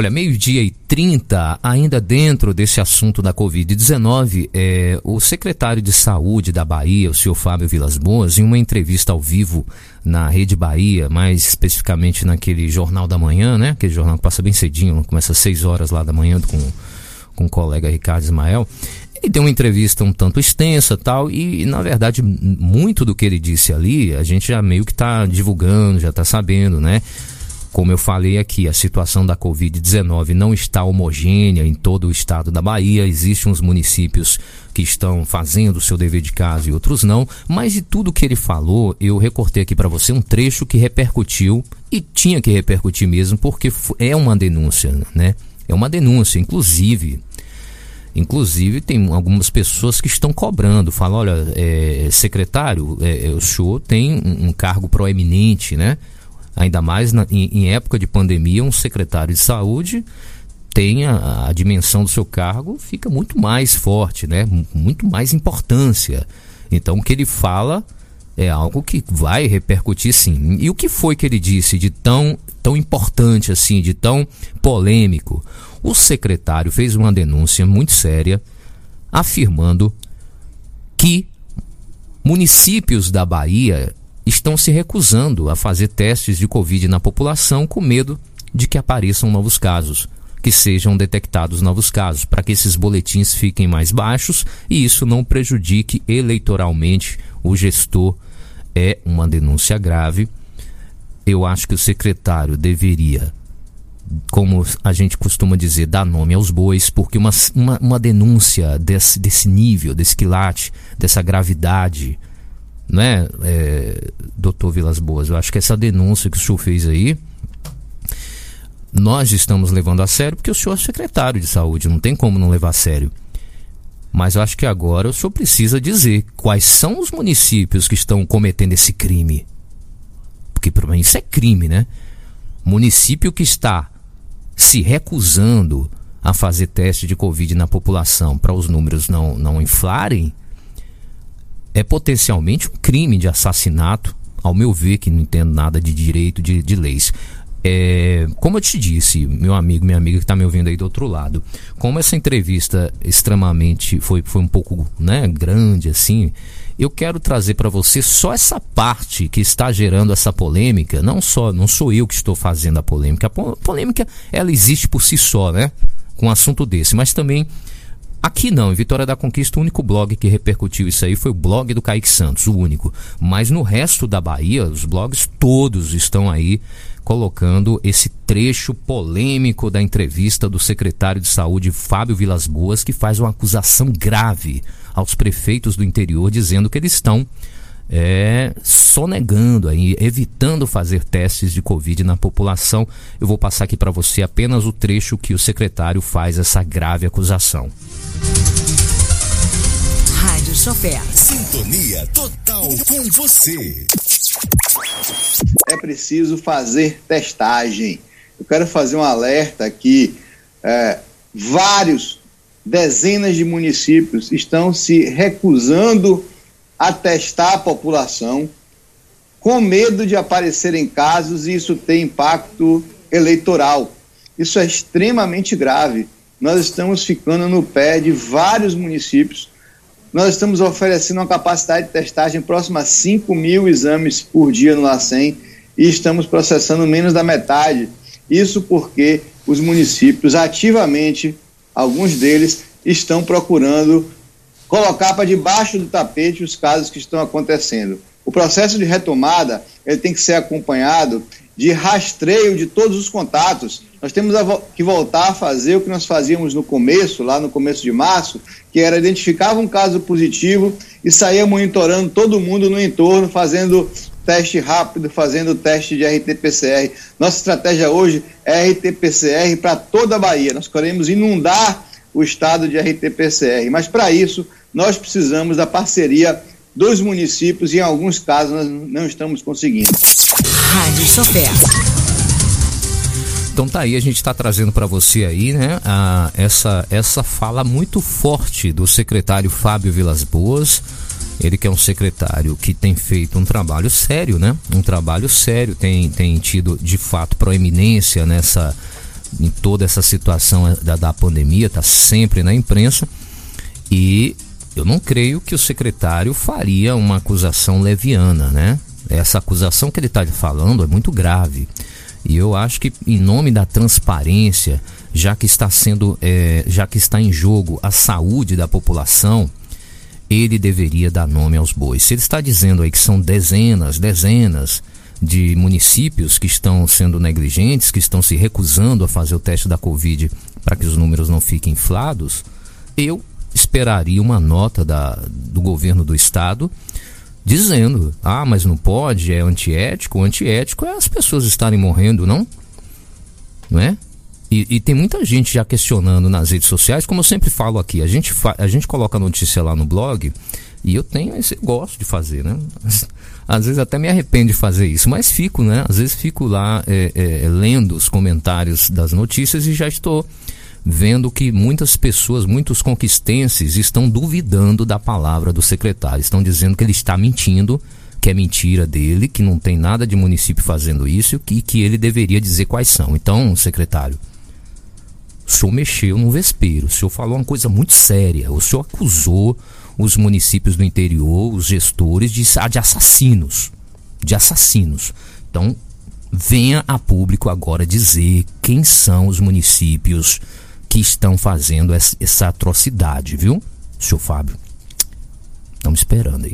Olha, meio-dia e 30, ainda dentro desse assunto da Covid-19, é, o secretário de Saúde da Bahia, o senhor Fábio Vilas Boas, em uma entrevista ao vivo na Rede Bahia, mais especificamente naquele Jornal da Manhã, né? Aquele jornal que passa bem cedinho, começa às 6 horas lá da manhã com, com o colega Ricardo Ismael. Ele deu uma entrevista um tanto extensa tal, e na verdade, muito do que ele disse ali, a gente já meio que está divulgando, já está sabendo, né? Como eu falei aqui, a situação da Covid-19 não está homogênea em todo o estado da Bahia. Existem uns municípios que estão fazendo o seu dever de casa e outros não. Mas de tudo que ele falou, eu recortei aqui para você um trecho que repercutiu e tinha que repercutir mesmo, porque é uma denúncia, né? É uma denúncia, inclusive. Inclusive, tem algumas pessoas que estão cobrando, falam, olha, é, secretário, é, o senhor tem um, um cargo proeminente, né? Ainda mais na, em, em, época de pandemia, um secretário de saúde tem a, a, dimensão do seu cargo, fica muito mais forte, né? muito mais importância. Então o que ele fala é algo que vai repercutir sim. E o que foi que ele disse de tão, tão importante assim, de tão polêmico? O secretário fez uma denúncia muito séria afirmando que municípios da Bahia estão se recusando a fazer testes de Covid na população com medo de que apareçam novos casos, que sejam detectados novos casos, para que esses boletins fiquem mais baixos e isso não prejudique eleitoralmente o gestor. É uma denúncia grave. Eu acho que o secretário deveria, como a gente costuma dizer, dar nome aos bois, porque uma, uma, uma denúncia desse, desse nível, desse quilate, dessa gravidade, né, é, doutor Vilas Boas? Eu acho que essa denúncia que o senhor fez aí, nós estamos levando a sério porque o senhor é secretário de saúde, não tem como não levar a sério. Mas eu acho que agora o senhor precisa dizer quais são os municípios que estão cometendo esse crime. Porque para mim isso é crime, né? Município que está se recusando a fazer teste de Covid na população para os números não, não inflarem, é potencialmente um crime de assassinato, ao meu ver, que não entendo nada de direito, de, de leis. É, como eu te disse, meu amigo, minha amiga que está me ouvindo aí do outro lado, como essa entrevista extremamente foi, foi um pouco né, grande assim, eu quero trazer para você só essa parte que está gerando essa polêmica. Não só, não sou eu que estou fazendo a polêmica. A polêmica ela existe por si só, né? Com um assunto desse, mas também Aqui não, em Vitória da Conquista, o único blog que repercutiu isso aí foi o blog do Kaique Santos, o único. Mas no resto da Bahia, os blogs todos estão aí colocando esse trecho polêmico da entrevista do secretário de Saúde, Fábio Vilas Boas, que faz uma acusação grave aos prefeitos do interior, dizendo que eles estão é, sonegando aí, evitando fazer testes de Covid na população. Eu vou passar aqui para você apenas o trecho que o secretário faz essa grave acusação. Rádio Chofer. Sintonia total com você. É preciso fazer testagem. Eu quero fazer um alerta aqui. É, vários, dezenas de municípios estão se recusando a testar a população com medo de aparecerem casos e isso ter impacto eleitoral. Isso é extremamente grave. Nós estamos ficando no pé de vários municípios. Nós estamos oferecendo uma capacidade de testagem próxima a 5 mil exames por dia no LACEN e estamos processando menos da metade. Isso porque os municípios ativamente, alguns deles, estão procurando colocar para debaixo do tapete os casos que estão acontecendo. O processo de retomada ele tem que ser acompanhado de rastreio de todos os contatos. Nós temos que voltar a fazer o que nós fazíamos no começo, lá no começo de março, que era identificar um caso positivo e sair monitorando todo mundo no entorno, fazendo teste rápido, fazendo teste de RT-PCR. Nossa estratégia hoje é RT-PCR para toda a Bahia. Nós queremos inundar o estado de RT-PCR, mas para isso nós precisamos da parceria dos municípios e em alguns casos nós não estamos conseguindo. Rádio Chofer. Então tá aí, a gente está trazendo para você aí, né, a, essa, essa fala muito forte do secretário Fábio Vilas Boas, ele que é um secretário que tem feito um trabalho sério, né, um trabalho sério, tem, tem tido de fato proeminência nessa em toda essa situação da, da pandemia, está sempre na imprensa. E eu não creio que o secretário faria uma acusação leviana, né? Essa acusação que ele está falando é muito grave. E eu acho que, em nome da transparência, já que está sendo, é, já que está em jogo a saúde da população, ele deveria dar nome aos bois. Se ele está dizendo aí que são dezenas, dezenas de municípios que estão sendo negligentes, que estão se recusando a fazer o teste da Covid para que os números não fiquem inflados, eu esperaria uma nota da, do governo do estado dizendo: ah, mas não pode, é antiético. O antiético é as pessoas estarem morrendo, não? Não é? E, e, tem muita gente já questionando nas redes sociais, como eu sempre falo aqui, a gente, a gente coloca a notícia lá no blog e eu tenho esse gosto de fazer, né? Às vezes até me arrependo de fazer isso, mas fico, né? Às vezes fico lá é, é, lendo os comentários das notícias e já estou vendo que muitas pessoas, muitos conquistenses estão duvidando da palavra do secretário, estão dizendo que ele está mentindo, que é mentira dele, que não tem nada de município fazendo isso e que ele deveria dizer quais são. Então, secretário, o senhor mexeu no vespeiro, o senhor falou uma coisa muito séria, o senhor acusou os municípios do interior, os gestores, de, de assassinos. De assassinos. Então, venha a público agora dizer quem são os municípios que estão fazendo essa, atrocidade, viu, senhor Fábio? Estamos esperando aí.